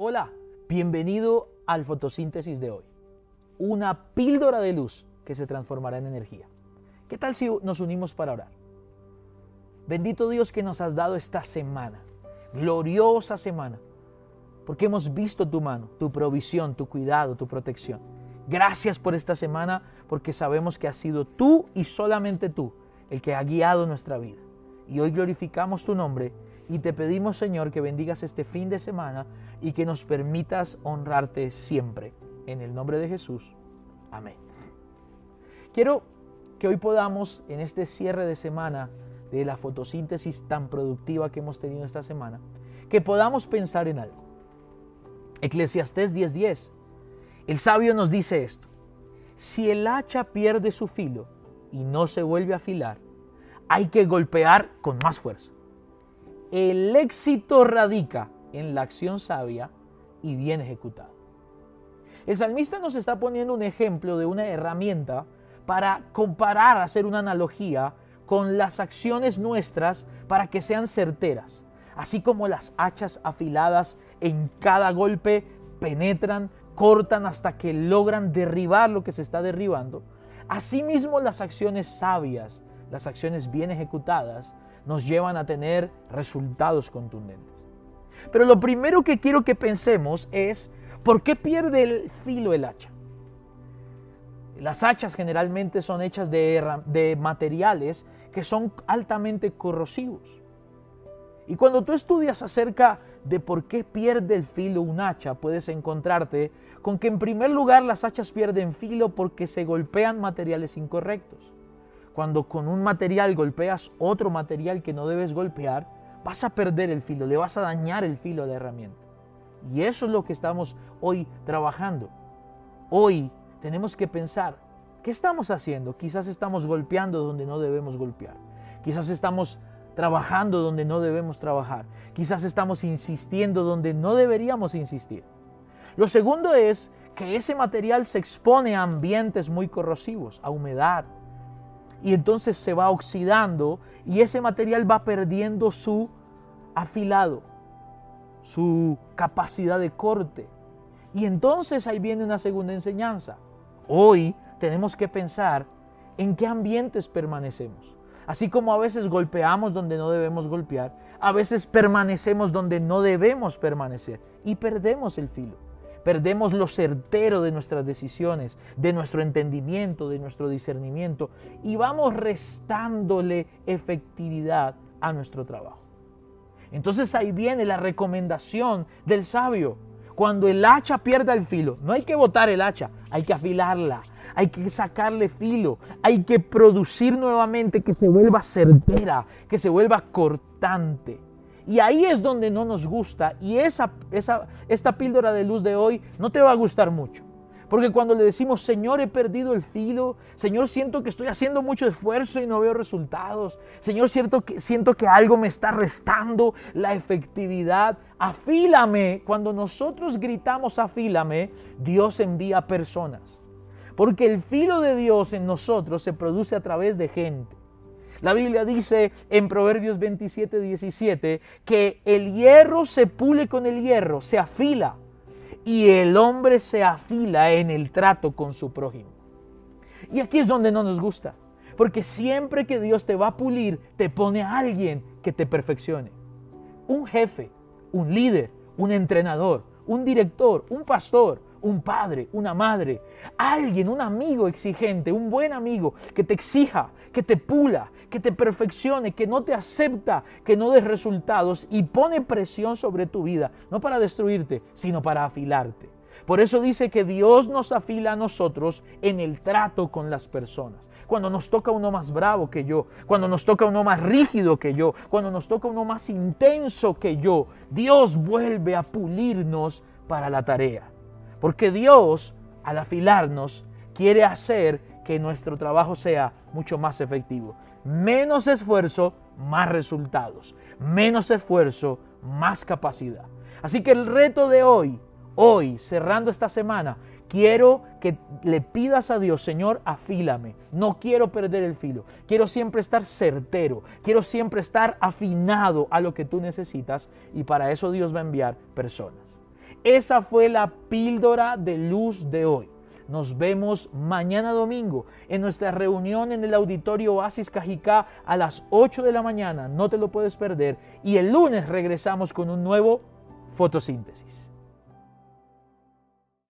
Hola, bienvenido al fotosíntesis de hoy. Una píldora de luz que se transformará en energía. ¿Qué tal si nos unimos para orar? Bendito Dios que nos has dado esta semana, gloriosa semana, porque hemos visto tu mano, tu provisión, tu cuidado, tu protección. Gracias por esta semana, porque sabemos que has sido tú y solamente tú el que ha guiado nuestra vida. Y hoy glorificamos tu nombre y te pedimos, Señor, que bendigas este fin de semana y que nos permitas honrarte siempre. En el nombre de Jesús. Amén. Quiero que hoy podamos, en este cierre de semana de la fotosíntesis tan productiva que hemos tenido esta semana, que podamos pensar en algo. Eclesiastés 10:10. El sabio nos dice esto. Si el hacha pierde su filo y no se vuelve a afilar, hay que golpear con más fuerza. El éxito radica en la acción sabia y bien ejecutada. El salmista nos está poniendo un ejemplo de una herramienta para comparar, hacer una analogía con las acciones nuestras para que sean certeras. Así como las hachas afiladas en cada golpe penetran, cortan hasta que logran derribar lo que se está derribando. Asimismo las acciones sabias, las acciones bien ejecutadas, nos llevan a tener resultados contundentes. Pero lo primero que quiero que pensemos es, ¿por qué pierde el filo el hacha? Las hachas generalmente son hechas de, materiales que son altamente corrosivos. Y cuando tú estudias acerca de por qué pierde el filo un hacha, puedes encontrarte con que en primer lugar las hachas pierden filo porque se golpean materiales incorrectos. Cuando con un material golpeas otro material que no debes golpear, vas a perder el filo, le vas a dañar el filo de herramienta. Y eso es lo que estamos hoy trabajando. Hoy tenemos que pensar, ¿qué estamos haciendo? Quizás estamos golpeando donde no debemos golpear. Quizás estamos trabajando donde no debemos trabajar. Quizás estamos insistiendo donde no deberíamos insistir. Lo segundo es que ese material se expone a ambientes muy corrosivos, a humedad, y entonces se va oxidando y ese material va perdiendo su afilado, su capacidad de corte. Y entonces ahí viene una segunda enseñanza. Hoy tenemos que pensar en qué ambientes permanecemos. Así como a veces golpeamos donde no debemos golpear, a veces permanecemos donde no debemos permanecer y perdemos el filo. Perdemos lo certero de nuestras decisiones, de nuestro entendimiento, de nuestro discernimiento y vamos restándole efectividad a nuestro trabajo. Entonces ahí viene la recomendación del sabio. Cuando el hacha pierda el filo, no hay que botar el hacha, hay que afilarla, hay que sacarle filo, hay que producir nuevamente que se vuelva certera, que se vuelva cortante. Y ahí es donde no nos gusta y esa, esa, esta píldora de luz de hoy no te va a gustar mucho. Porque cuando le decimos, Señor, he perdido el filo, Señor, siento que estoy haciendo mucho esfuerzo y no veo resultados, Señor, siento que, siento que algo me está restando la efectividad, afílame. Cuando nosotros gritamos, afílame, Dios envía personas. Porque el filo de Dios en nosotros se produce a través de gente. La Biblia dice en Proverbios 27, 17 que el hierro se pule con el hierro, se afila y el hombre se afila en el trato con su prójimo. Y aquí es donde no nos gusta, porque siempre que Dios te va a pulir, te pone a alguien que te perfeccione. Un jefe, un líder, un entrenador, un director, un pastor, un padre, una madre, alguien, un amigo exigente, un buen amigo que te exija, que te pula, que te perfeccione, que no te acepta, que no des resultados y pone presión sobre tu vida, no para destruirte, sino para afilarte. Por eso dice que Dios nos afila a nosotros en el trato con las personas. Cuando nos toca uno más bravo que yo, cuando nos toca uno más rígido que yo, cuando nos toca uno más intenso que yo, Dios vuelve a pulirnos para la tarea. Porque Dios, al afilarnos, quiere hacer que nuestro trabajo sea mucho más efectivo. Menos esfuerzo, más resultados. Menos esfuerzo, más capacidad. Así que el reto de hoy, hoy, cerrando esta semana, quiero que le pidas a Dios, Señor, afílame. No quiero perder el filo. Quiero siempre estar certero. Quiero siempre estar afinado a lo que tú necesitas. Y para eso Dios va a enviar personas. Esa fue la píldora de luz de hoy. Nos vemos mañana domingo en nuestra reunión en el auditorio Oasis Cajicá a las 8 de la mañana. No te lo puedes perder. Y el lunes regresamos con un nuevo fotosíntesis.